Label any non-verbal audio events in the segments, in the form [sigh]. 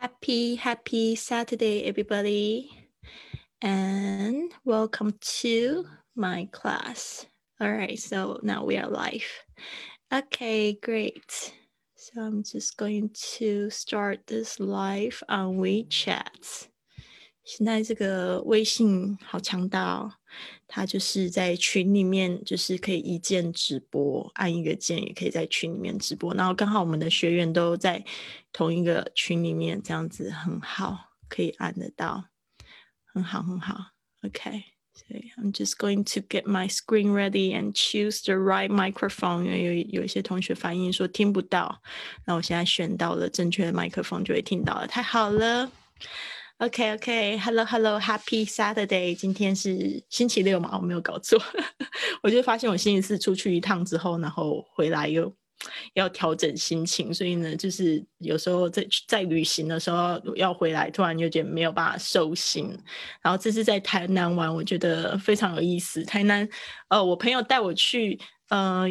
Happy, happy Saturday, everybody, and welcome to my class. All right, so now we are live. Okay, great. So I'm just going to start this live on WeChat. 现在这个微信好强大哦，它就是在群里面，就是可以一键直播，按一个键也可以在群里面直播。然后刚好我们的学员都在同一个群里面，这样子很好，可以按得到，很好很好。OK，所以 I'm just going to get my screen ready and choose the right microphone。因为有有一些同学反映说听不到，那我现在选到了正确的麦克风，就会听到了，太好了。OK OK，Hello Hello，Happy Saturday！今天是星期六嘛？我没有搞错。[laughs] 我就发现我星期四出去一趟之后，然后回来又要调整心情，所以呢，就是有时候在在旅行的时候要回来，突然有点没有办法收心。然后这次在台南玩，我觉得非常有意思。台南，呃，我朋友带我去，呃。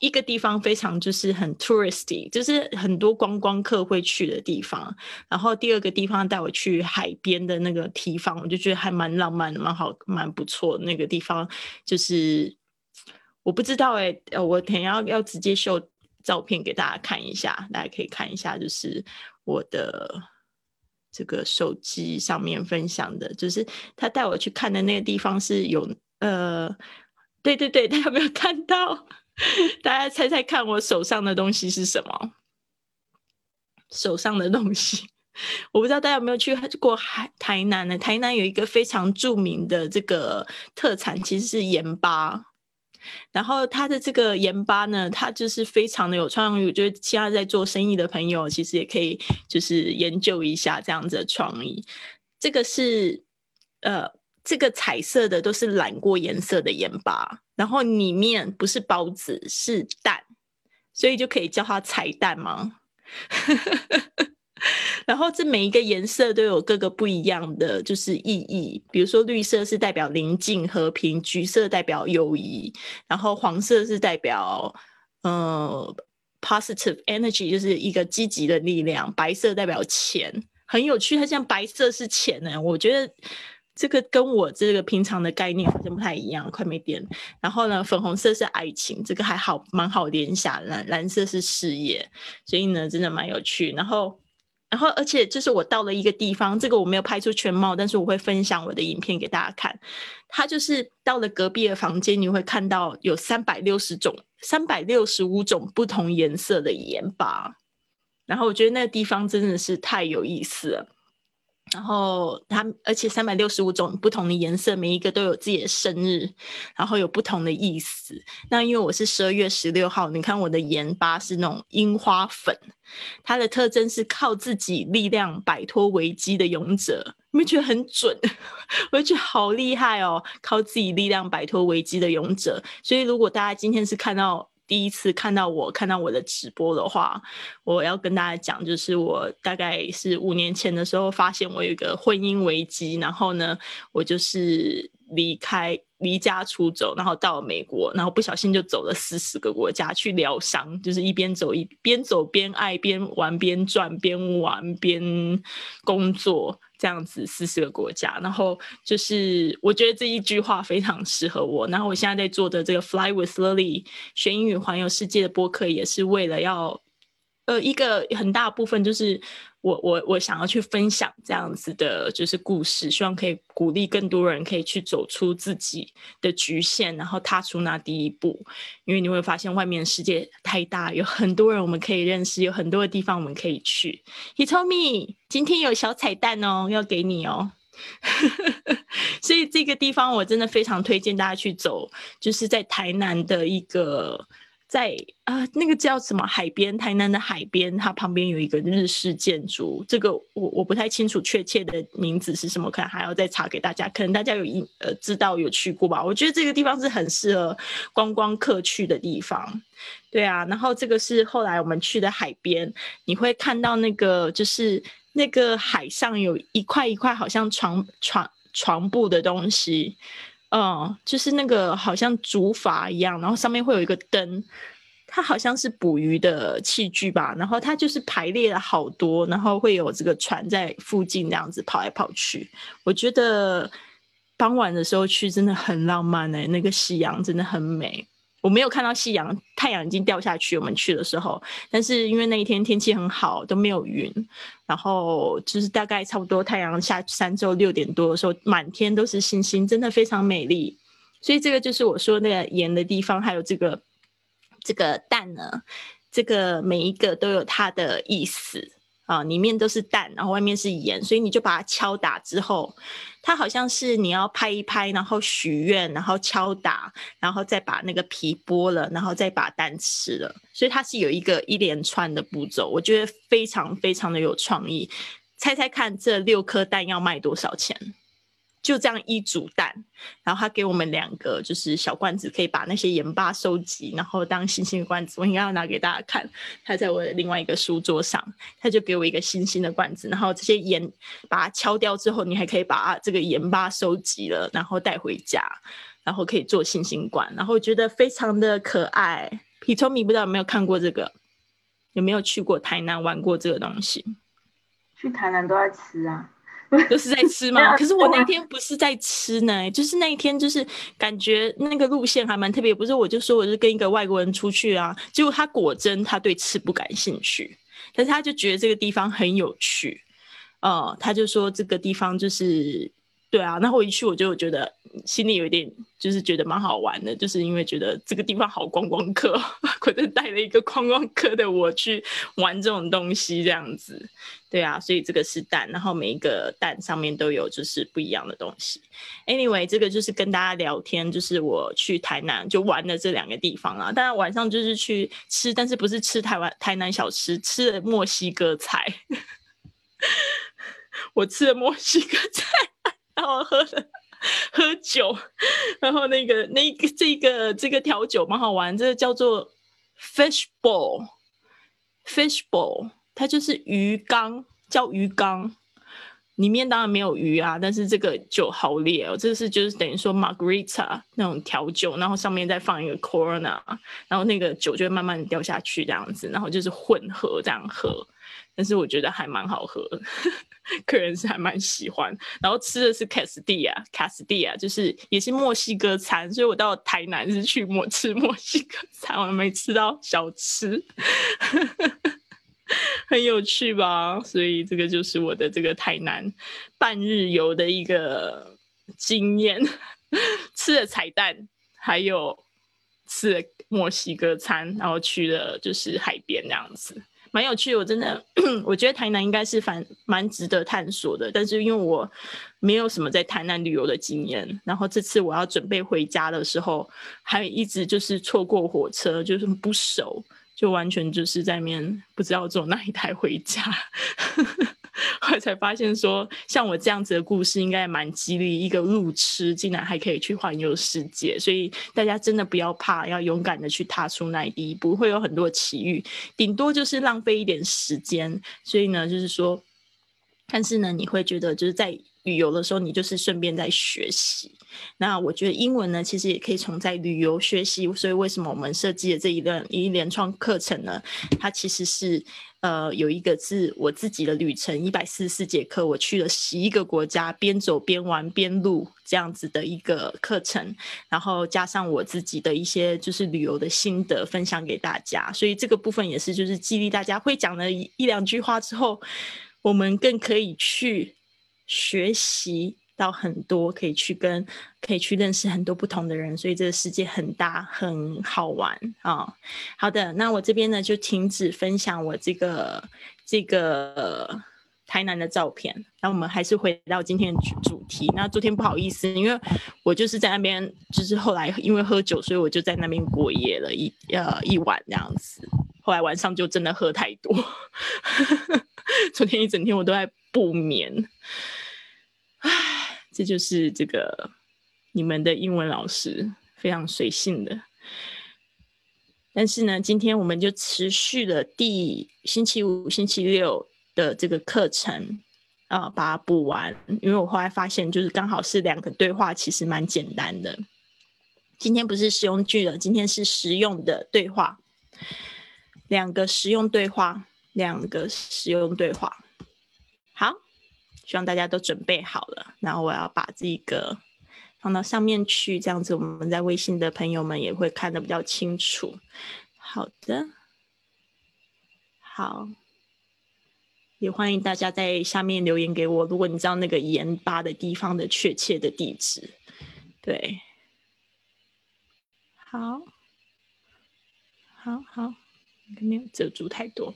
一个地方非常就是很 touristy，就是很多观光客会去的地方。然后第二个地方带我去海边的那个地方，我就觉得还蛮浪漫，蛮好，蛮不错。那个地方就是我不知道哎，我等下要要直接秀照片给大家看一下，大家可以看一下，就是我的这个手机上面分享的，就是他带我去看的那个地方是有呃，对对对，[laughs] 大家有没有看到？[laughs] 大家猜猜看，我手上的东西是什么？手上的东西，[laughs] 我不知道大家有没有去过海台南呢？台南有一个非常著名的这个特产，其实是盐巴。然后它的这个盐巴呢，它就是非常的有创意。我觉得现在在做生意的朋友，其实也可以就是研究一下这样子的创意。这个是呃。这个彩色的都是染过颜色的盐巴，然后里面不是包子是蛋，所以就可以叫它彩蛋吗？[laughs] 然后这每一个颜色都有各个不一样的就是意义，比如说绿色是代表宁静和平，橘色代表友谊，然后黄色是代表呃 positive energy，就是一个积极的力量，白色代表钱，很有趣。它像白色是钱呢，我觉得。这个跟我这个平常的概念好像不太一样，快没电。然后呢，粉红色是爱情，这个还好，蛮好联想。蓝蓝色是事业，所以呢，真的蛮有趣。然后，然后，而且就是我到了一个地方，这个我没有拍出全貌，但是我会分享我的影片给大家看。它就是到了隔壁的房间，你会看到有三百六十种、三百六十五种不同颜色的盐巴。然后我觉得那个地方真的是太有意思了。然后它，而且三百六十五种不同的颜色，每一个都有自己的生日，然后有不同的意思。那因为我是十二月十六号，你看我的盐巴是那种樱花粉，它的特征是靠自己力量摆脱危机的勇者。你们觉得很准？[laughs] 我就觉得好厉害哦，靠自己力量摆脱危机的勇者。所以如果大家今天是看到。第一次看到我看到我的直播的话，我要跟大家讲，就是我大概是五年前的时候，发现我有一个婚姻危机，然后呢，我就是离开离家出走，然后到了美国，然后不小心就走了四十个国家去疗伤，就是一边走一边走边爱边玩边转边玩边工作。这样子四十个国家，然后就是我觉得这一句话非常适合我。然后我现在在做的这个 Fly with Lily 学英语环游世界的播客，也是为了要，呃，一个很大部分就是。我我我想要去分享这样子的，就是故事，希望可以鼓励更多人可以去走出自己的局限，然后踏出那第一步。因为你会发现外面世界太大，有很多人我们可以认识，有很多的地方我们可以去。He told me 今天有小彩蛋哦，要给你哦。[laughs] 所以这个地方我真的非常推荐大家去走，就是在台南的一个。在啊，那个叫什么海边？台南的海边，它旁边有一个日式建筑。这个我我不太清楚确切的名字是什么，可能还要再查给大家。可能大家有一呃知道有去过吧？我觉得这个地方是很适合观光客去的地方。对啊，然后这个是后来我们去的海边，你会看到那个就是那个海上有一块一块好像床床床布的东西。嗯，就是那个好像竹筏一样，然后上面会有一个灯，它好像是捕鱼的器具吧，然后它就是排列了好多，然后会有这个船在附近这样子跑来跑去。我觉得傍晚的时候去真的很浪漫哎，那个夕阳真的很美。我没有看到夕阳，太阳已经掉下去。我们去的时候，但是因为那一天天气很好，都没有云，然后就是大概差不多太阳下山之后六点多的时候，满天都是星星，真的非常美丽。所以这个就是我说那个盐的地方，还有这个这个蛋呢，这个每一个都有它的意思。啊，里面都是蛋，然后外面是盐，所以你就把它敲打之后，它好像是你要拍一拍，然后许愿，然后敲打，然后再把那个皮剥了，然后再把蛋吃了，所以它是有一个一连串的步骤，我觉得非常非常的有创意。猜猜看，这六颗蛋要卖多少钱？就这样一煮蛋，然后他给我们两个就是小罐子，可以把那些盐巴收集，然后当星星的罐子。我应该要拿给大家看，他在我的另外一个书桌上，他就给我一个星星的罐子，然后这些盐把它敲掉之后，你还可以把这个盐巴收集了，然后带回家，然后可以做星星罐，然后觉得非常的可爱。皮聪明不知道有没有看过这个，有没有去过台南玩过这个东西？去台南都在吃啊。都是在吃吗？[laughs] 可是我那天不是在吃呢，就是那一天就是感觉那个路线还蛮特别。不是我就说我是跟一个外国人出去啊，结果他果真他对吃不感兴趣，但是他就觉得这个地方很有趣，呃，他就说这个地方就是对啊。然后我一去我就觉得心里有一点就是觉得蛮好玩的，就是因为觉得这个地方好观光客，可能带了一个观光客的我去玩这种东西这样子。对啊，所以这个是蛋，然后每一个蛋上面都有就是不一样的东西。Anyway，这个就是跟大家聊天，就是我去台南就玩的这两个地方啊。当然晚上就是去吃，但是不是吃台湾台南小吃，吃了墨西哥菜。[laughs] 我吃了墨西哥菜，然后喝了喝酒，然后那个那个这个这个调酒蛮好玩，这个叫做 fish ball，fish ball。它就是鱼缸，叫鱼缸，里面当然没有鱼啊，但是这个酒好烈哦，这是就是等于说 margarita 那种调酒，然后上面再放一个 corona，然后那个酒就会慢慢的掉下去这样子，然后就是混合这样喝，但是我觉得还蛮好喝，客人是还蛮喜欢，然后吃的是 Castilla，Castilla 就是也是墨西哥餐，所以我到台南是去墨吃墨西哥餐，我没吃到小吃。[laughs] 很有趣吧？所以这个就是我的这个台南半日游的一个经验，吃了彩蛋，还有吃了墨西哥餐，然后去了就是海边那样子，蛮有趣。我真的，[clears throat] 我觉得台南应该是蛮蛮值得探索的，但是因为我没有什么在台南旅游的经验，然后这次我要准备回家的时候，还一直就是错过火车，就是不熟。就完全就是在面不知道坐哪一台回家，后来才发现说，像我这样子的故事应该蛮激励，一个路痴竟然还可以去环游世界，所以大家真的不要怕，要勇敢的去踏出那一步，会有很多奇遇，顶多就是浪费一点时间，所以呢，就是说，但是呢，你会觉得就是在。旅游的时候，你就是顺便在学习。那我觉得英文呢，其实也可以从在旅游学习。所以为什么我们设计的这一段一连串课程呢？它其实是呃有一个是我自己的旅程，一百四十四节课，我去了十一个国家，边走边玩边录这样子的一个课程，然后加上我自己的一些就是旅游的心得分享给大家。所以这个部分也是就是激励大家会讲了一两句话之后，我们更可以去。学习到很多，可以去跟，可以去认识很多不同的人，所以这个世界很大，很好玩啊！好的，那我这边呢就停止分享我这个这个台南的照片，那我们还是回到今天的主题。那昨天不好意思，因为我就是在那边，就是后来因为喝酒，所以我就在那边过夜了一呃一晚这样子。后来晚上就真的喝太多，[laughs] 昨天一整天我都在不眠。唉，这就是这个你们的英文老师非常随性的，但是呢，今天我们就持续了第星期五、星期六的这个课程啊，把它补完。因为我后来发现，就是刚好是两个对话，其实蛮简单的。今天不是实用句了，今天是实用的对话。两个实用对话，两个实用对话。希望大家都准备好了。然后我要把这个放到上面去，这样子我们在微信的朋友们也会看得比较清楚。好的，好，也欢迎大家在下面留言给我。如果你知道那个盐巴的地方的确切的地址，对，好，好好。没有遮住太多。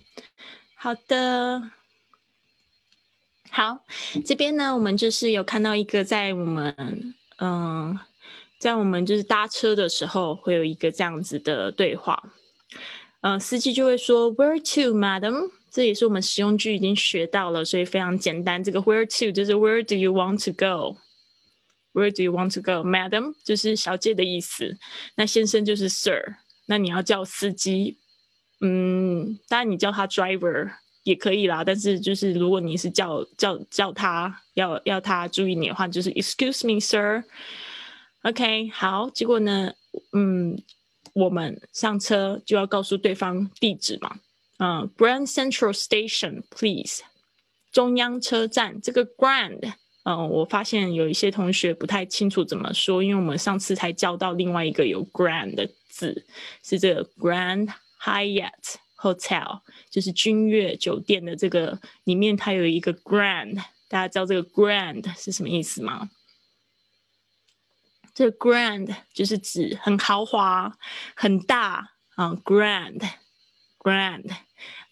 好的，好，这边呢，我们就是有看到一个，在我们嗯，在我们就是搭车的时候，会有一个这样子的对话。嗯，司机就会说 “Where to, Madam？” 这也是我们实用句已经学到了，所以非常简单。这个 “Where to” 就是 “Where do you want to go？”“Where do you want to go, Madam？” 就是小姐的意思。那先生就是 Sir。那你要叫司机。嗯，当然你叫他 driver 也可以啦，但是就是如果你是叫叫叫他要要他注意你的话，就是 excuse me sir。OK，好，结果呢，嗯，我们上车就要告诉对方地址嘛，嗯，Grand Central Station please，中央车站这个 Grand，嗯，我发现有一些同学不太清楚怎么说，因为我们上次才教到另外一个有 Grand 的字，是这个 Grand。Hyatt Hotel 就是君悦酒店的这个里面，它有一个 Grand，大家知道这个 Grand 是什么意思吗？这个 Grand 就是指很豪华、很大啊，Grand，Grand，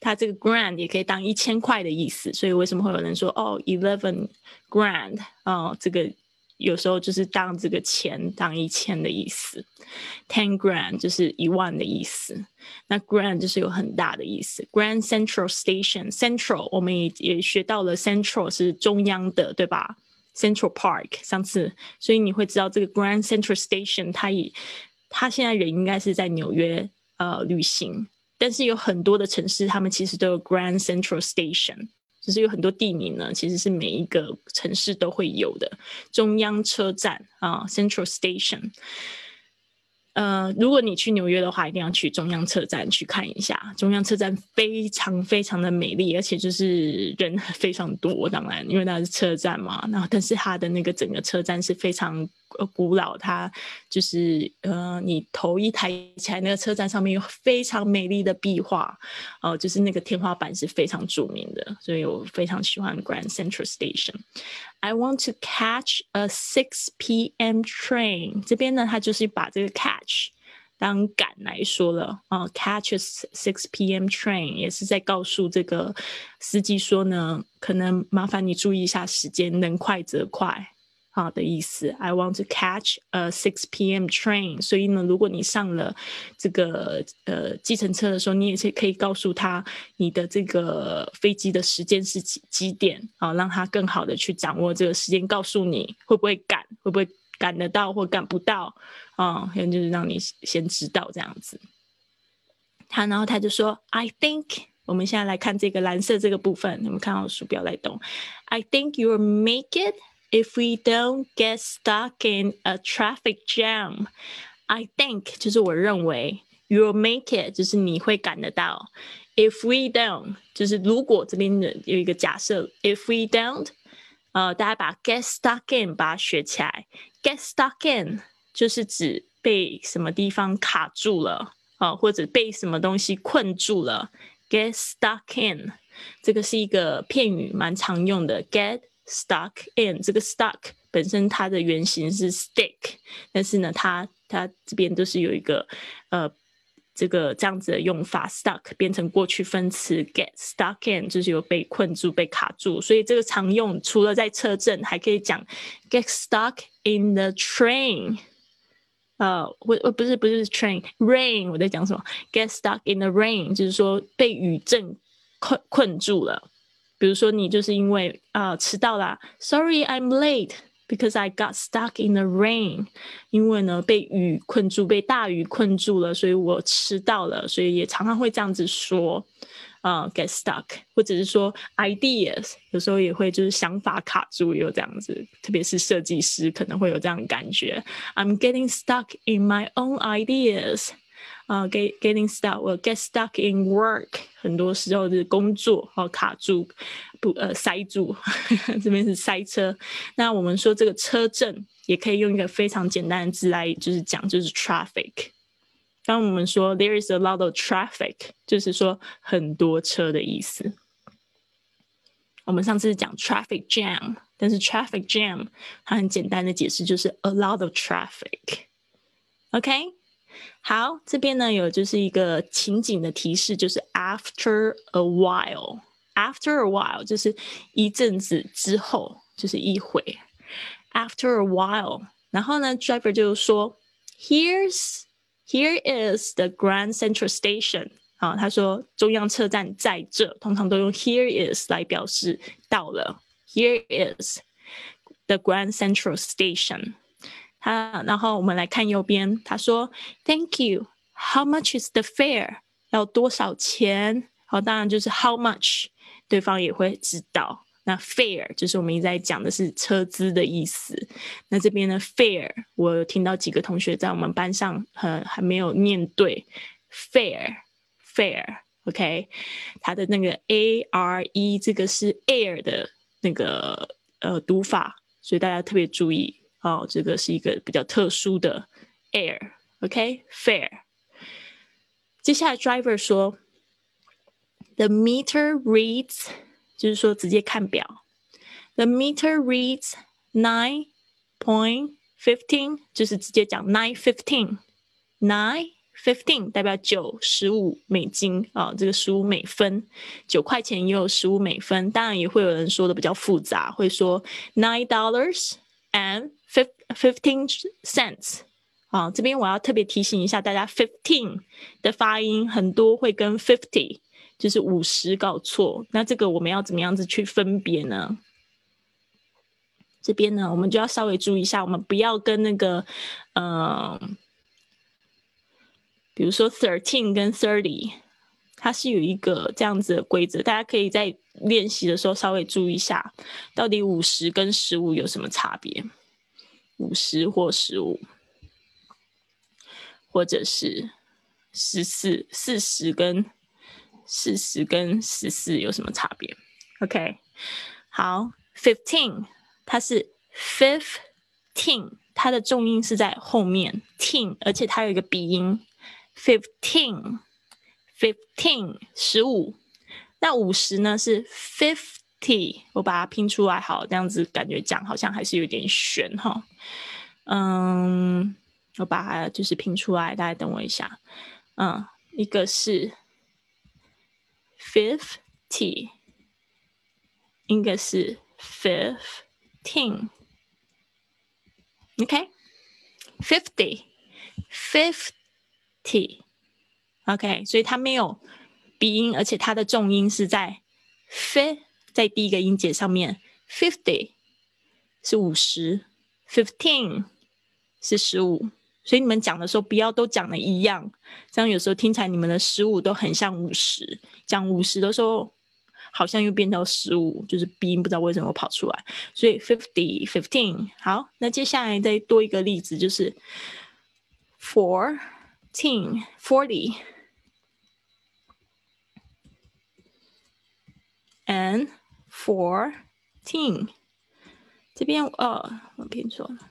它这个 Grand 也可以当一千块的意思，所以为什么会有人说哦，Eleven Grand 哦，这个。有时候就是当这个钱当一千的意思，ten grand 就是一万的意思，那 grand 就是有很大的意思。Grand Central Station，Central 我们也也学到了，Central 是中央的，对吧？Central Park 上次，所以你会知道这个 Grand Central Station，它也它现在人应该是在纽约呃旅行，但是有很多的城市，他们其实都有 Grand Central Station。就是有很多地名呢，其实是每一个城市都会有的中央车站啊，Central Station。呃，如果你去纽约的话，一定要去中央车站去看一下。中央车站非常非常的美丽，而且就是人 [laughs] 非常多。当然，因为它是车站嘛，然后但是它的那个整个车站是非常。呃，古老，它就是呃，你头一抬起来，那个车站上面有非常美丽的壁画，哦，就是那个天花板是非常著名的，所以我非常喜欢 Grand Central Station。I want to catch a six p.m. train。这边呢，它就是把这个 catch 当赶来说了啊，catch a six p.m. train 也是在告诉这个司机说呢，可能麻烦你注意一下时间，能快则快。好的意思，I want to catch a six p.m. train。所以呢，如果你上了这个呃计程车的时候，你也是可以告诉他你的这个飞机的时间是几几点啊，让他更好的去掌握这个时间，告诉你会不会赶，会不会赶得到或赶不到啊，可能就是让你先知道这样子。他然后他就说，I think，我们现在来看这个蓝色这个部分，你们看到鼠标在动，I think you'll make it。If we don't get stuck in a traffic jam, I think 就是我认为 you'll make it 就是你会赶得到。If we don't 就是如果这边的有一个假设，If we don't，呃，大家把 get stuck in 把它学起来。Get stuck in 就是指被什么地方卡住了啊，或者被什么东西困住了。Get stuck in 这个是一个片语，蛮常用的。Get Stuck in 这个 stuck 本身它的原型是 stick，但是呢，它它这边都是有一个呃这个这样子的用法，stuck 变成过去分词，get stuck in 就是有被困住、被卡住，所以这个常用除了在车震，还可以讲 get stuck in the train。呃，我我不是不是 train，rain 我在讲什么？get stuck in the rain 就是说被雨震困困住了。比如说，你就是因为啊迟到啦 s o r r y I'm late because I got stuck in the rain。因为呢被雨困住，被大雨困住了，所以我迟到了。所以也常常会这样子说，啊，get stuck，或者是说 ideas，有时候也会就是想法卡住，有这样子。特别是设计师可能会有这样的感觉，I'm getting stuck in my own ideas。啊，get getting stuck，我 get stuck in work，很多时候是工作哦卡住，不呃塞住，这边是塞车。那我们说这个车震也可以用一个非常简单的字来就是讲，就是 traffic。当我们说 there is a lot of traffic，就是说很多车的意思。我们上次讲 traffic jam，但是 traffic jam 它很简单的解释就是 a lot of traffic。OK。好，这边呢有就是一个情景的提示，就是 after a while，after a while 就是一阵子之后，就是一会。After a while，然后呢，driver 就说，Here's here is the Grand Central Station。啊，他说中央车站在这，通常都用 here is 来表示到了。Here is the Grand Central Station。他，然后我们来看右边，他说：“Thank you. How much is the fare？要多少钱？好，当然就是 how much，对方也会知道。那 fare 就是我们一直在讲的是车资的意思。那这边呢，fare，我有听到几个同学在我们班上，很，还没有念对，fare，fare，OK，它的那个 a r e 这个是 air 的那个呃读法，所以大家特别注意。哦，这个是一个比较特殊的 air，OK，fair。接下来 driver 说，the meter reads，就是说直接看表，the meter reads nine point fifteen，就是直接讲 nine fifteen，nine fifteen 代表九十五美金啊，这个十五美分，九块钱也有十五美分，当然也会有人说的比较复杂，会说 nine dollars and Fifteen cents，啊，这边我要特别提醒一下大家，fifteen 的发音很多会跟 fifty 就是五十搞错，那这个我们要怎么样子去分别呢？这边呢，我们就要稍微注意一下，我们不要跟那个，嗯，比如说 thirteen 跟 thirty，它是有一个这样子的规则，大家可以在练习的时候稍微注意一下，到底五十跟十五有什么差别。五十或十五，或者是十四、四十跟四十跟十四有什么差别？OK，好，fifteen，它是 fifteen，它的重音是在后面，teen，而且它有一个鼻音，fifteen，fifteen，十五。那五十呢是 fifth。t，我把它拼出来，好，这样子感觉讲好像还是有点悬哈。嗯，我把它就是拼出来，大家等我一下。嗯，一个是 fifty，应该是 fifteen。OK，fifty，fifty。OK，所以它没有鼻音，而且它的重音是在 f。在第一个音节上面，fifty 是五十，fifteen 是十五，所以你们讲的时候不要都讲的一样，这样有时候听起来你们的十五都很像五十，讲五十的时候好像又变到十五，就是鼻音不知道为什么跑出来，所以 fifty fifteen 好，那接下来再多一个例子就是 fourteen forty and Fourteen，这边哦，我拼错了。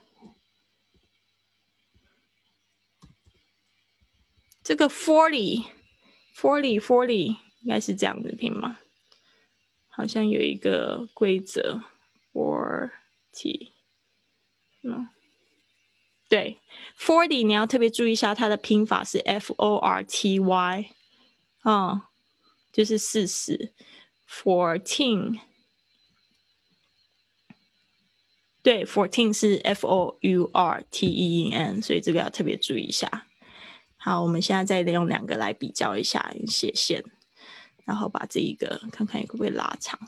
这个 forty，forty，forty 应该是这样子拼吗？好像有一个规则，forty，嗯，对，forty 你要特别注意一下，它的拼法是 f o r t y，哦，就是四十，fourteen。对，fourteen 是 f o u r t e e n，所以这个要特别注意一下。好，我们现在再用两个来比较一下，斜线，然后把这一个看看会不会拉长。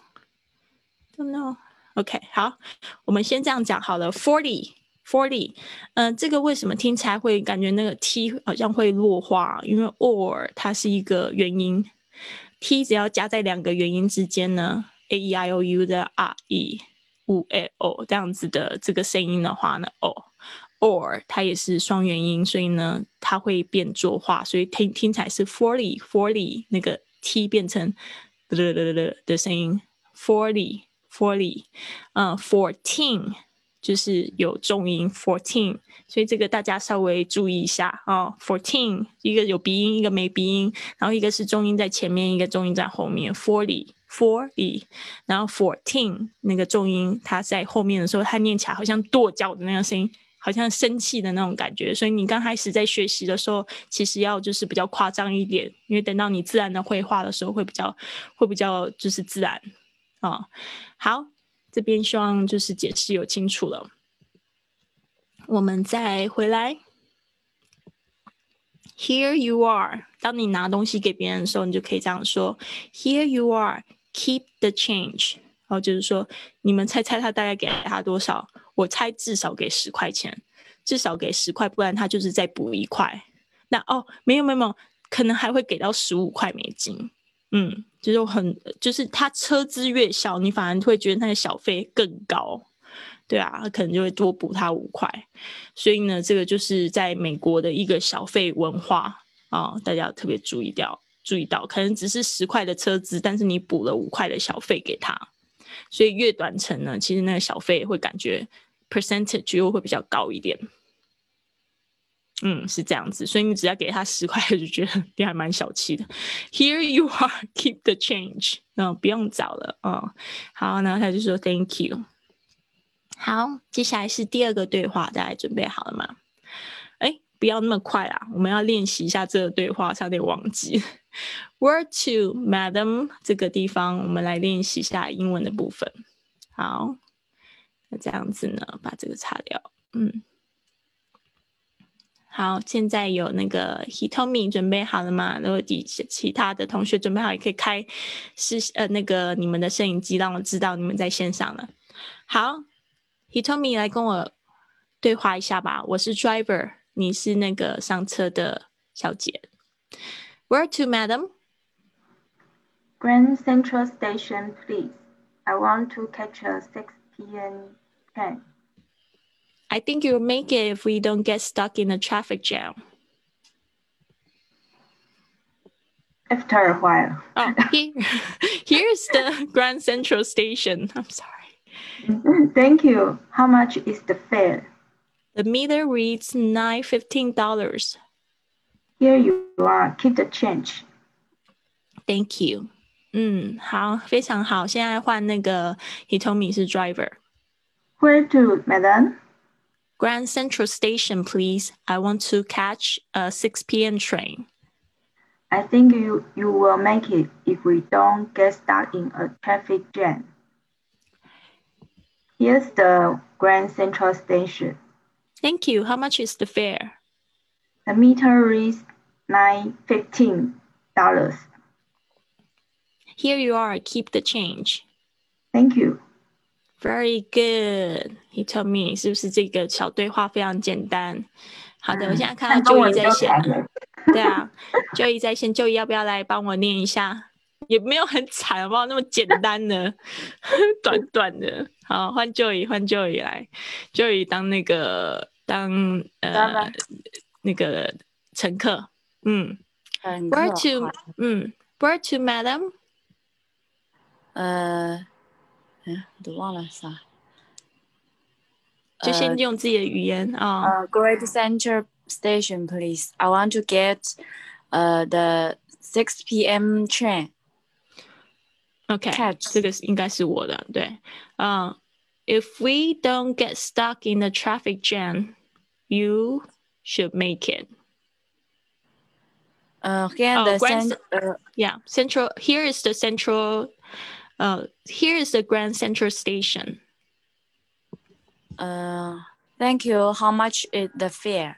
Don't know，OK，好，我们先这样讲好了。Forty，forty，嗯，这个为什么听起来会感觉那个 t 好像会弱化？因为 or 它是一个元音，t 只要加在两个元音之间呢，a e i o u 的 r e。五 a o 这样子的这个声音的话呢，o or 它也是双元音，所以呢，它会变浊化，所以听听起来是 forty forty 那个 t 变成的的的的的声音，forty forty，嗯，fourteen 就是有重音 fourteen，所以这个大家稍微注意一下啊，fourteen 一个有鼻音，一个没鼻音，然后一个是重音在前面，一个重音在后面，forty forty，然后 fourteen 那个重音它在后面的时候，它念起来好像跺脚的那个声音。好像生气的那种感觉，所以你刚开始在学习的时候，其实要就是比较夸张一点，因为等到你自然的绘画的时候，会比较会比较就是自然啊。好，这边希望就是解释有清楚了，我们再回来。Here you are，当你拿东西给别人的时候，你就可以这样说：Here you are, keep the change。然后就是说，你们猜猜他大概给他多少？我猜至少给十块钱，至少给十块，不然他就是再补一块。那哦，没有没有没有，可能还会给到十五块美金。嗯，就是很，就是他车资越小，你反而会觉得他的小费更高。对啊，他可能就会多补他五块。所以呢，这个就是在美国的一个小费文化啊，大家要特别注意掉，注意到，可能只是十块的车资，但是你补了五块的小费给他。所以越短程呢，其实那个小费会感觉 percentage 又会比较高一点。嗯，是这样子。所以你只要给他十块，就觉得你还蛮小气的。Here you are, [laughs] keep the change。嗯，不用找了。嗯，好，然后他就说 Thank you。好，接下来是第二个对话，大家准备好了吗？哎，不要那么快啊，我们要练习一下这个对话，差点忘记。[laughs] Where to, Madam？这个地方我们来练习一下英文的部分。好，那这样子呢，把这个擦掉。嗯，好，现在有那个 Hitomi 准备好了吗？如果底下其他的同学准备好，也可以开视呃那个你们的摄影机，让我知道你们在线上了。好，Hitomi 来跟我对话一下吧。我是 Driver，你是那个上车的小姐。Where to, madam? Grand Central Station, please. I want to catch a 6 p.m. train. I think you'll make it if we don't get stuck in a traffic jam. After a while. oh, here, [laughs] here's the Grand Central Station. I'm sorry. [laughs] Thank you. How much is the fare? The meter reads nine fifteen dollars. Here you are. Keep the change. Thank you. 嗯，好，非常好。现在换那个 Hitomi 是 driver。Where to, madam? Grand Central Station, please. I want to catch a 6 p.m. train. I think you, you will make it if we don't get stuck in a traffic jam. Here's the Grand Central Station. Thank you. How much is the fare? The meter is nine fifteen dollars. Here you are. Keep the change. Thank you. Very good. He told me 是不是这个小对话非常简单？好的，我现在看到 Joey 在线。对啊，Joey 在线，Joey 要不要来帮我念一下？也没有很惨，好不好？那么简单的，短短的。好，换 Joey，换 Joey 来，Joey 当那个当呃那个乘客。嗯，Where to？嗯，Where to, Madam？呃，嗯，我都忘了啥。就先用自己的语言啊。呃，Great Central Station, please. I want to get, uh, the six p.m. train. OK，这个应该是我的，对。嗯，If we don't get stuck in the traffic jam, you should make it. Uh, here oh, the Grand, uh, yeah, central. Here is the central. Uh, here is the Grand Central Station. Uh, thank you. How much is the fare?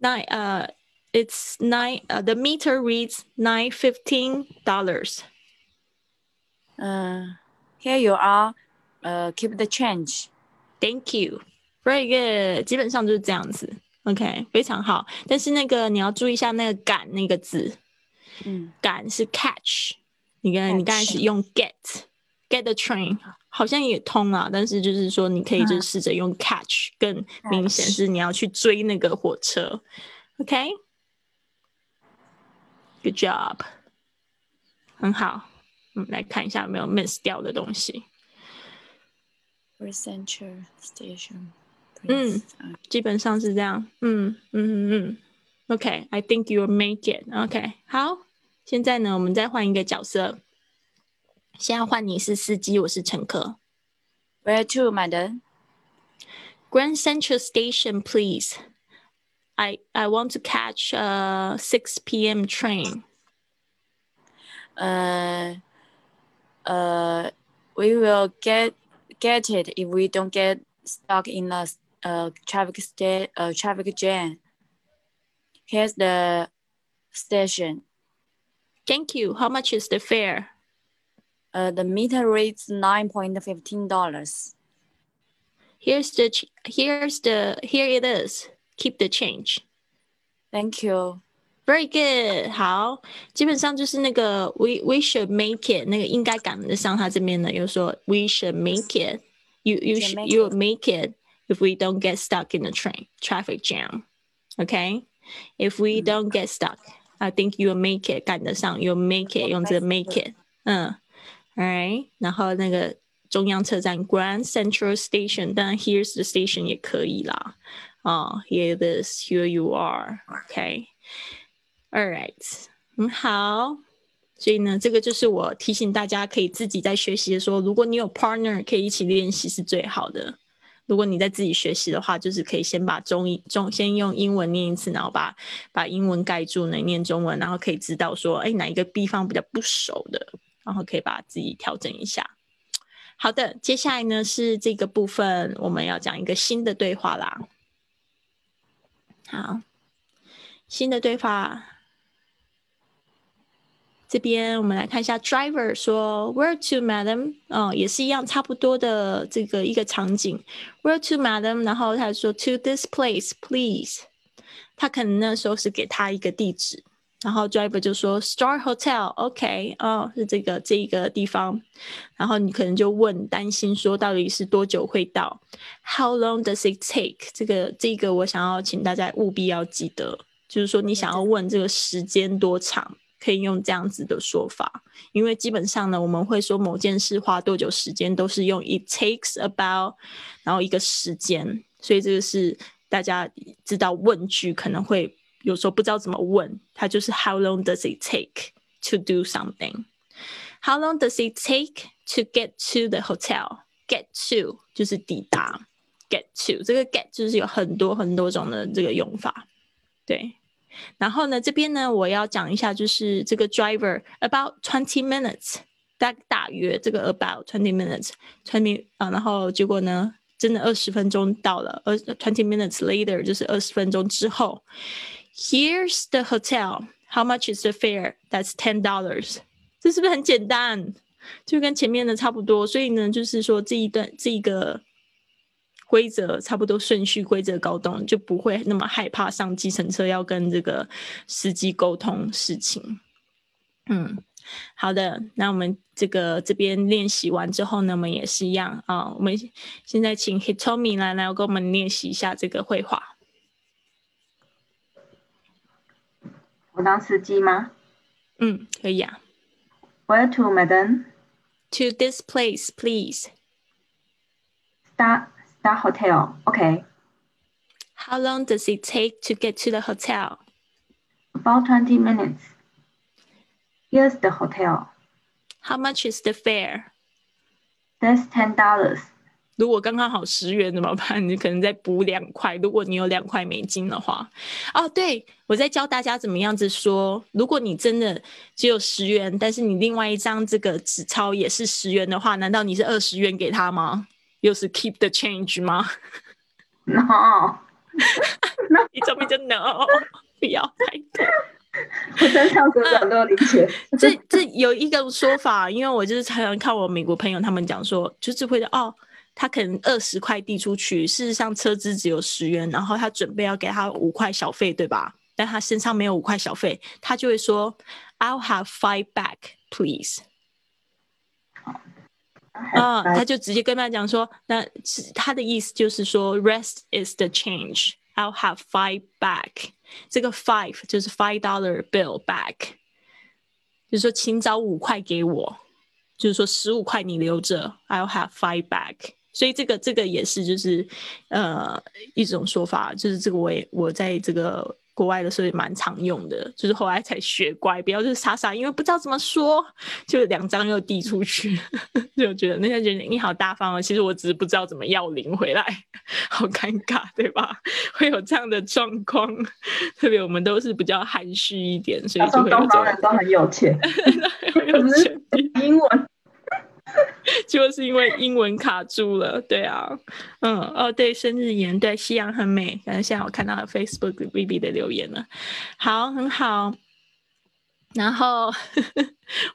Nine. Uh, it's nine. Uh, the meter reads nine fifteen dollars. Uh, here you are. Uh, keep the change. Thank you. Very good. 基本上就是这样子。OK，非常好。但是那个你要注意一下那个“赶”那个字，嗯，“赶”是 catch。你刚你刚开始用 get，get the train 好像也通啊，但是就是说你可以就试着用 catch 更明显是你要去追那个火车。OK，good、job，很好。嗯，来看一下有没有 miss 掉的东西。Central Station. 嗯 please. Uh, 基本上是这样。嗯嗯嗯嗯。OK，I、think you'll make it. OK，好，现在呢，我们再换一个角色。现在换你是司机，我是乘客。 Where to, madam? Grand Central Station, please. I I want to catch a 6 p.m. train. Uh, uh, we will get get it if we don't get stuck in a uh, traffic sta- uh, traffic jam. Here's the station. Thank you. How much is the fare? Uh, the meter reads nine point fifteen dollars. Here's the ch- here's the here it is. Keep the change. Thank you. Very good，好，基本上就是那个 we we should make it 那个应该赶得上他这边的，又说 we should make it。You you should should make you it. make it if we don't get stuck in the train traffic jam. Okay, if we Mm. don't get stuck, I think you'll make it 赶得上，you'll make it 用这个 make it，嗯，All right，然后那个中央车站 Grand Central Station，当然 Here's the station 也可以啦。哦、h e r e it is, here you are. OK。All right，很好。所以呢，这个就是我提醒大家可以自己在学习的时候，如果你有 partner 可以一起练习是最好的。 如果你在自己学习的话，就是可以先把中英中先用英文念一次，然后把把英文盖住，呢念中文，然后可以知道说，哎，哪一个地方比较不熟的，然后可以把自己调整一下。好的，接下来呢是这个部分，我们要讲一个新的对话啦。好，新的对话。这边我们来看一下，driver 说 "Where to, madam？" 哦，也是一样，差不多的这个一个场景。"Where to, madam？" 然后他说 "To this place, please." 他可能那时候是给他一个地址，然后 driver 就说 "Star Hotel, OK，哦，是这个这一个地方。然后你可能就问，担心说到底是多久会到？How long does it take？这个这个我想要请大家务必要记得，就是说你想要问这个时间多长。可以用这样子的说法，因为基本上呢，我们会说某件事花多久时间，都是用 it takes about，然后一个时间，所以这个是大家知道问句可能会有时候不知道怎么问，它就是 how long does it take to do something？How long does it take to get to the hotel？Get to 就是抵达，get to 这个 get 就是有很多很多种的这个用法，对。然后呢，这边呢，我要讲一下，就是这个 driver about twenty minutes，大大约这个 about twenty minutes，twenty 啊，然后结果呢，真的二十分钟到了，二 twenty minutes later 就是二十分钟之后，Here's the hotel. How much is the fare? That's ten dollars. 这是不是很简单？就跟前面的差不多。所以呢，就是说这一段这一个。 规则差不多顺序规则搞懂，就不会那么害怕上计程车要跟这个司机沟通事情。嗯，好的，那我们这个这边练习完之后呢，我们也是一样啊。我们现在请 Hitomi 来来跟我们练习一下这个绘画。我当司机吗嗯，可以啊。？Where to, madam? To this place, please. Star Star Hotel. Okay. How long does it take to get to the hotel? About twenty minutes. Here's the hotel. How much is the fare? That's ten dollars. 如果刚刚好十元怎么办？你可能再补两块。如果你有两块美金的话，哦，对我在教大家怎么样子说。如果你真的只有十元，但是你另外一张这个纸钞也是十元的话，难道你是二十元给他吗？ 又是 keep the change 吗？No. [laughs] 你怎么就 no？不要太多。我真上组长都理解。这这有一个说法，因为我就是常常看我美国朋友他们讲说，就是会的哦，他可能二十块递出去，事实上车资只有十元，然后他准备要给他五块小费，对吧？但他身上没有五块小费，他就会说 I'll have five back, please。啊、他就直接跟他讲说，那是他的意思就是说，rest is the change。I'll have five back。这个 five 就是 five dollar bill back，就是说请找五块给我，就是说十五块你留着，I'll have five back。所以这个这个也是就是呃一种说法，就是这个我也我在这个国外的时候也蛮常用的，就是后来才学乖，不要就是傻傻因为不知道怎么说，就两张又递出去，[laughs] 就觉得那些人你好大方哦，其实我只是不知道怎么要零回来，[laughs] 好尴尬，对吧？[laughs] 会有这样的状况，特别我们都是比较含蓄一点，所以就会有这种东方人都很有钱，很有钱英文就是因为英文卡住了，对啊，嗯，哦，对，生日颜，对，夕阳很美，感觉现在我看到了 Facebook Vivi 的留言了，好，很好。然后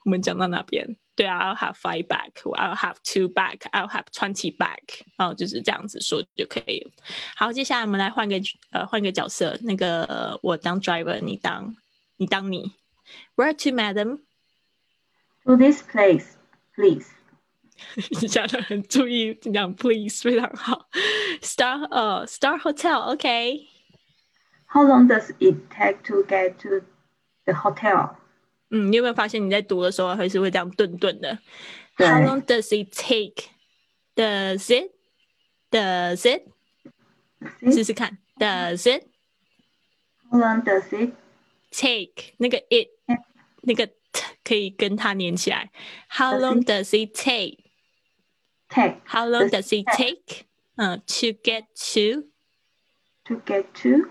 我们讲到哪边？对啊，I'll have five back, I'll have two back, I'll have twenty back，哦，就是这样子说就可以了。好，接下来我们来换个呃换个角色，那个、我当 driver，你当你当你。Where to, madam？to this place, please. [laughs] 讲的很注意讲 please 非常好。Star 呃 Star Hotel，OK，、 How long does it take to get to the hotel? 嗯，你有没有发现你在读的时候还是会这样顿顿的对？How long does it take? Does it? Does it? 试试看。Does it How long does it take? 那个 it 那个 t 可以跟它连起来。How Does long it- does it take? take How long Does does it take? 嗯，to get to to get to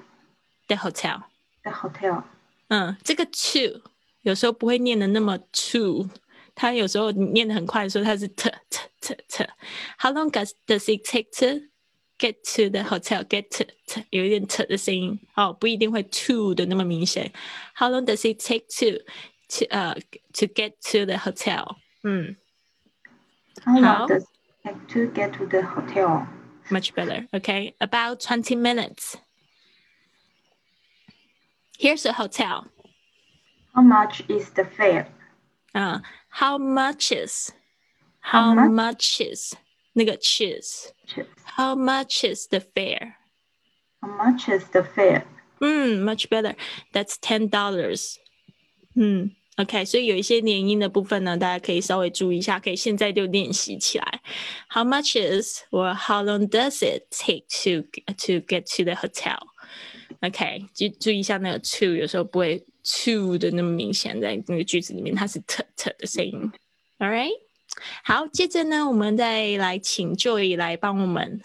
the hotel. the hotel? 嗯，这个 to 有时候不会念的那么 to，它有时候你念的很快的时候，它是 t t t t。How long does does it take to get to the hotel? Get to t 有一点 t 的声音哦，不一定会 to 的那么明显。How long does it take to to 呃、to get to the hotel？嗯 How like to get to the hotel. Much better. Okay, about 20 minutes. Here's a hotel. How much is the fare? Uh, how much is? How, how much? much is? How much is the fare? How much is the fare? Mm, much better. That's ten dollars. Mm.，OK，所以有一些连音的部分呢，大家可以稍微注意一下，可以现在就练习起来。How much is or how long does it take to to get to the hotel? OK，注注意一下那个 to，有时候不会 to 的那么明显，在那个句子里面它是 t t 的声音。All right，好，接着呢，我们再来请 Joy 来帮我们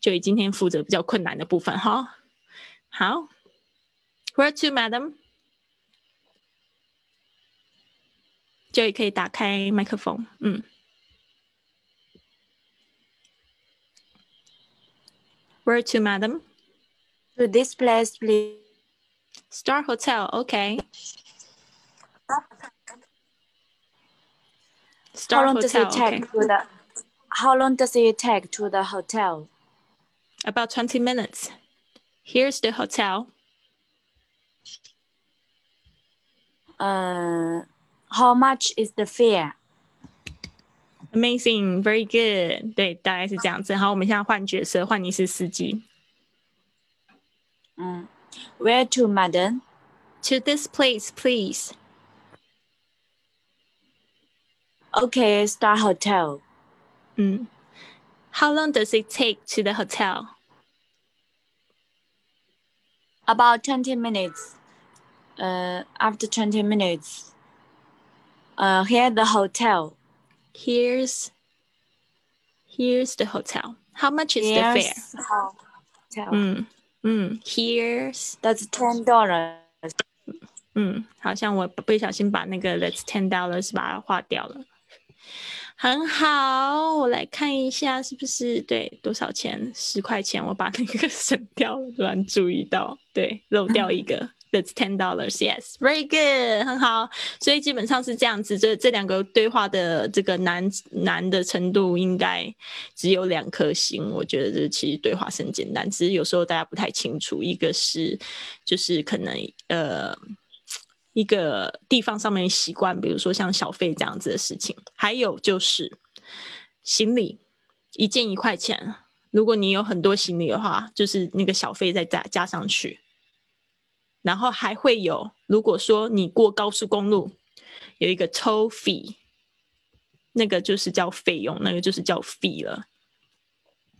，Joy 今天负责比较困难的部分哈。好，Where to, madam? madam？Joy 可以打开麦克风，嗯。Where to, madam? To this place, please. Star Hotel, okay. How Star long does Hotel, it take okay. to the How long does it take to the hotel? About 20 minutes. Here's the hotel. Uh, how much is the fare? Amazing, very good. 对，大概是这样子。好，我们现在换角色，换你是司机。 Mm. Where to, madam? To this place, please. Okay, Star Hotel. 嗯。How long does it take to the hotel? About 20 minutes. Uh, after 20 minutes. Uh, here the hotel. Here's here's the hotel. How much is the fare? Here's hotel. 嗯嗯，Here's That's ten dollars. 嗯，好像我不小心把那个 That's ten dollars 把它划掉了。很好，我来看一下是不是对多少钱？十块钱，我把那个省掉了，突然注意到，对，漏掉一个。 [laughs] That's ten dollars. Yes, very good，很好。所以基本上是这样子，这这两个对话的这个难难的程度应该只有两颗星。我觉得这其实对话很简单，只是有时候大家不太清楚。一个是就是可能呃一个地方上面习惯，比如说像小费这样子的事情，还有就是行李一件一块钱。如果你有很多行李的话，就是那个小费再加加上去。然后还会有，如果说你过高速公路，有一个 toll fee，那个就是叫费用，那个就是叫 fee 了。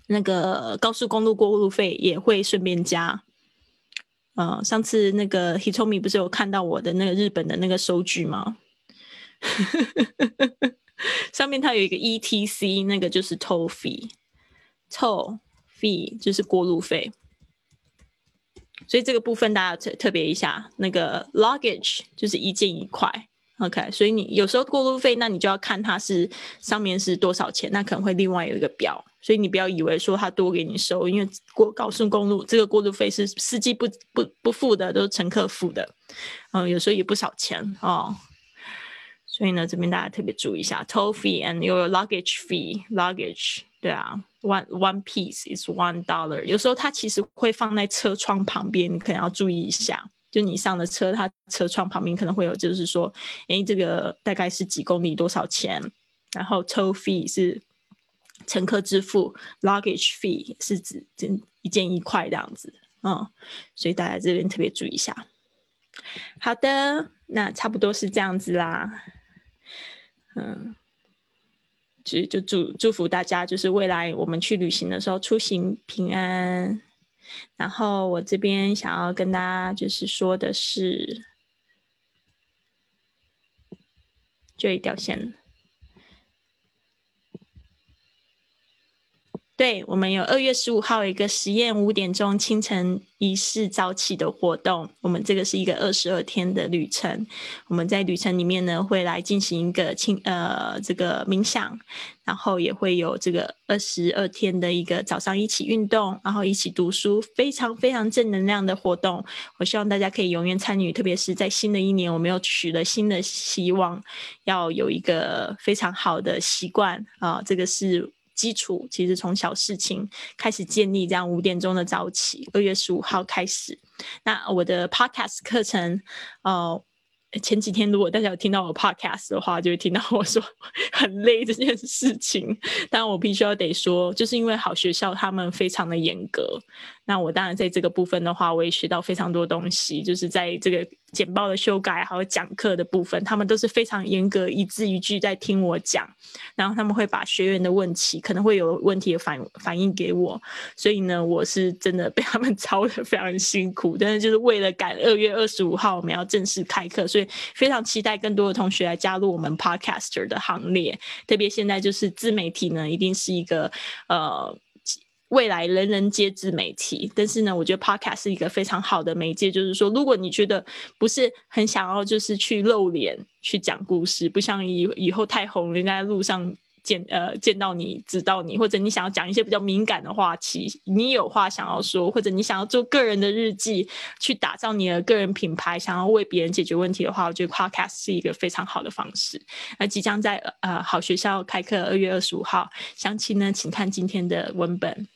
那个高速公路过路费也会顺便加。嗯，上次那个 Hitomi 不是有看到我的那个日本的那个收据吗？[laughs] 上面它有一个 ETC，那个就是 toll fee，toll fee 就是过路费。所以这个部分大家特特别一下，那个 luggage 就是一件一块，OK。所以你有时候过路费，那你就要看它是上面是多少钱，那可能会另外有一个表。所以你不要以为说他多给你收，因为过高速公路这个过路费是司机不不不付的，都是乘客付的，嗯，有时候也不少钱哦。所以呢，这边大家特别注意一下，toll fee and your luggage fee，luggage，对啊。One one piece is one dollar。有时候它其实会放在车窗旁边，你可能要注意一下。就你上了车，它车窗旁边可能会有，就是说，哎，这个大概是几公里多少钱？然后 toll fee 是乘客支付，luggage fee 是指这一件一块这样子。嗯，所以大家这边特别注意一下。好的，那差不多是这样子啦。嗯。就祝祝福大家，就是未来我们去旅行的时候出行平安。然后我这边想要跟大家就是说的是，就一掉线了。对我们有二月十五号一个实验五点钟清晨仪式早起的活动，我们这个是一个二十二天的旅程。我们在旅程里面呢，会来进行一个清呃这个冥想，然后也会有这个二十二天的一个早上一起运动，然后一起读书，非常非常正能量的活动。我希望大家可以永远参与，特别是在新的一年，我们又取了新的希望，要有一个非常好的习惯啊，这个是。基础其实从小事情开始建立，这样五点钟的早起，二月十五号开始。那我的 podcast 课程，哦。前几天如果大家有听到我 podcast 的话，就会听到我说 [laughs] 很累这件事情。但我必须要得说，就是因为好学校他们非常的严格。那我当然在这个部分的话，我也学到非常多东西，就是在这个简报的修改还有讲课的部分，他们都是非常严格，一字一句在听我讲。然后他们会把学员的问题可能会有问题反反映给我，所以呢，我是真的被他们 [laughs] 操的非常辛苦。但是就是为了赶二月二十五号我们要正式开课，所以非常期待更多的同学来加入我们 Podcaster 的行列。特别现在就是自媒体呢，一定是一个呃。未来人人皆知媒体，但是呢，我觉得 Podcast 是一个非常好的媒介。就是说，如果你觉得不是很想要，就是去露脸去讲故事，不像以以后太红，人家在路上见呃见到你，知道你，或者你想要讲一些比较敏感的话题，你有话想要说，或者你想要做个人的日记，去打造你的个人品牌，想要为别人解决问题的话，我觉得 Podcast 是一个非常好的方式。那即将在呃好学校开课，二月二十五号，详情呢，请看今天的文本。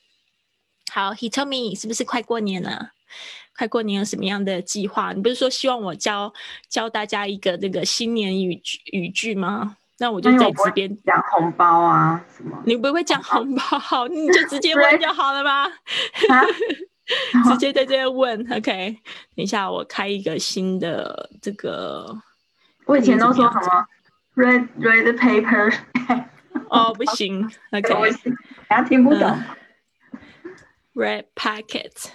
好，He told me，是不是快过年了？快过年有什么样的计划？你不是说希望我教教大家一个那个新年语句语句吗？那我就在这边讲红包啊什么？你不会讲红包，好，你就直接问就好了吗？[laughs] 直接在这边问，OK。等一下，我开一个新的这个。我以前都说什么？Read read the paper。哦，不行，[laughs] OK。大家听不懂。Red packet，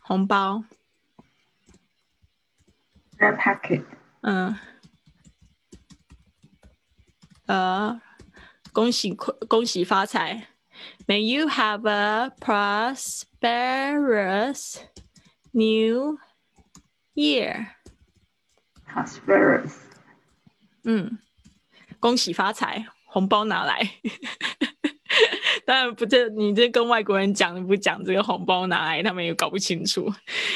红包。Red packet，嗯，呃，恭喜恭喜发财！May you have a prosperous new year. Prosperous，嗯，恭喜发财。 红包拿来，当然不这你这跟外国人讲不讲这个红包拿来，他们也搞不清楚。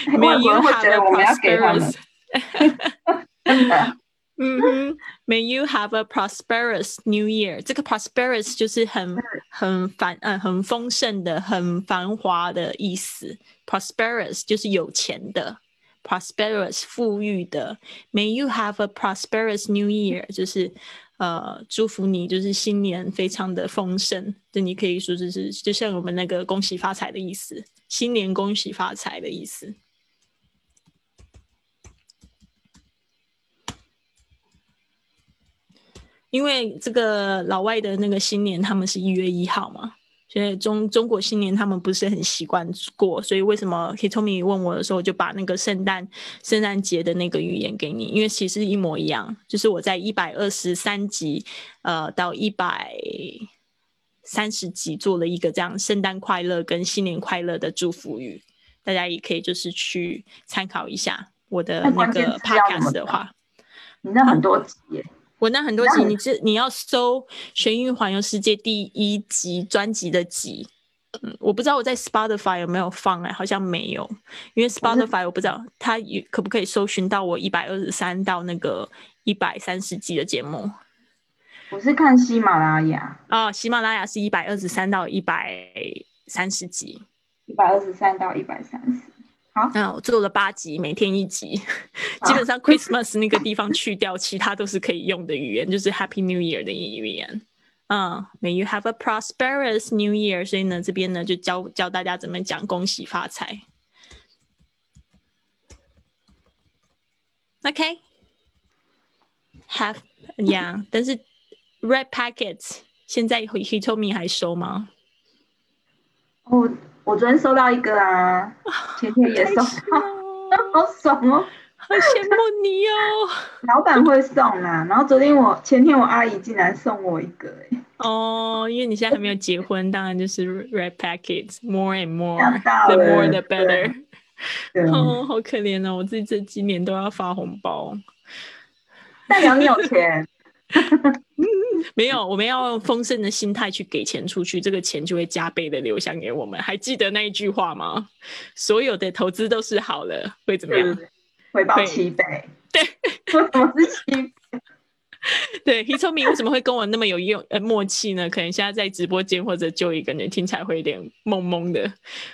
May you have a prosperous，嗯哼，May you have a prosperous New Year。这个 prosperous 就是很很繁嗯很丰盛的、很繁华的意思。prosperous 就是有钱的。prosperous 富裕的，May you have a prosperous New Year，就是呃祝福你，就是新年非常的丰盛。就你可以说就是就像我们那个恭喜发财的意思，新年恭喜发财的意思。因为这个老外的那个新年，他们是一月一号嘛，所以中中国新年他们不是很习惯过，所以为什么 Hitomi 问我的时候，就把那个圣诞圣诞节的那个语言给你，因为其实一模一样，就是我在一百二十三集，呃，到一百三十集做了一个这样圣诞快乐跟新年快乐的祝福语，大家也可以就是去参考一下我的那个 podcast 的话，你那很多集耶。我那很多集，你这你要搜《玄运环游世界》第一集专辑的集，嗯，我不知道我在 Spotify 有没有放哎，好像没有，因为 Spotify 我不知道它有可不可以搜寻到我一百二十三到那个一百三十集的节目。我是看喜马拉雅啊，喜马拉雅是一百二十三到一百三十集，一百二十三到一百三十。嗯，我做了八集，每天一集，基本上 Christmas 那个地方去掉，其他都是可以用的语言，就是 Happy New Year 的语言。嗯，May you have a prosperous New Year。所以呢，这边呢就教教大家怎么讲恭喜发财。OK，have yeah，但是 Red Packets 现在 Hitomi 还收吗？哦。我昨天收到一个啊，前天也收，[laughs] 好爽哦，好羡慕你哦。[laughs] 老板会送啊，然后昨天我前天我阿姨竟然送我一个哎。哦，因为你现在还没有结婚，当然就是 red packets，more and more，the more the better。哦，好可怜哦，我自己这今年都要发红包，代表你有钱。[laughs] 没有，我们要用丰盛的心态去给钱出去，这个钱就会加倍的流向给我们。还记得那一句话吗？所有的投资都是好的，会怎么样？回报七倍。[laughs] 对，为什么是七倍？[laughs] 对，Hitomi 为什么会跟我那么有用呃默契呢？可能现在在直播间或者就一个人听起来会有点懵懵的，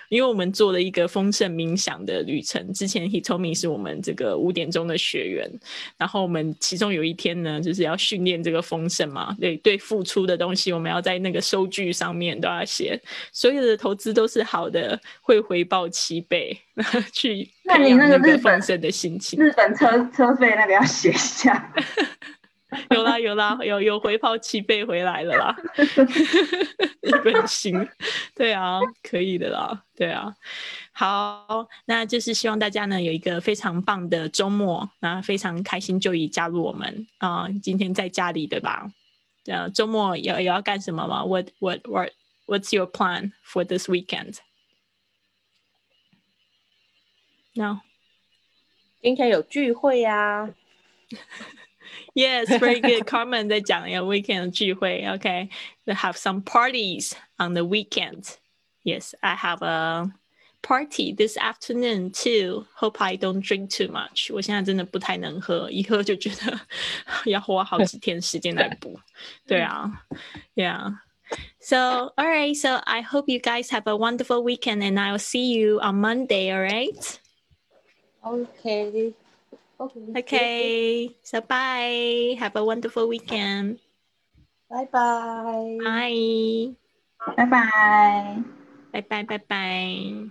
因为我们做了一个丰盛冥想的旅程。之前 Hitomi 是我们这个五点钟的学员，然后我们其中有一天呢，就是要训练这个丰盛嘛，对对，付出的东西我们要在那个收据上面都要写，所有的投资都是好的，会回报七倍，[laughs] 去那你那个丰盛的心情。日本车车费那个要写一下。[laughs] 有啦有啦有有回报七倍回来了啦，[laughs] 一本心，对啊，可以的啦，对啊，好，那就是希望大家呢有一个非常棒的周末，那非常开心就已加入我们啊，今天在家里对吧？呃，周末要要干什么吗？What what what what's your plan for this weekend? No，今天有聚会呀。Yes, very good. Carmen 在讲呀，weekend 聚会，OK. They have some parties on the weekend. Yes, I have a party this afternoon too. Hope I don't drink too much. 我现在真的不太能喝，一喝就觉得要花好几天时间来补。对啊，Yeah. [laughs] So, all right. So, I hope you guys have a wonderful weekend, and I'll see you on Monday. All right. Okay. Okay. Okay. So bye. Have a wonderful weekend. Bye bye. Bye. Bye bye. Bye bye. Bye bye.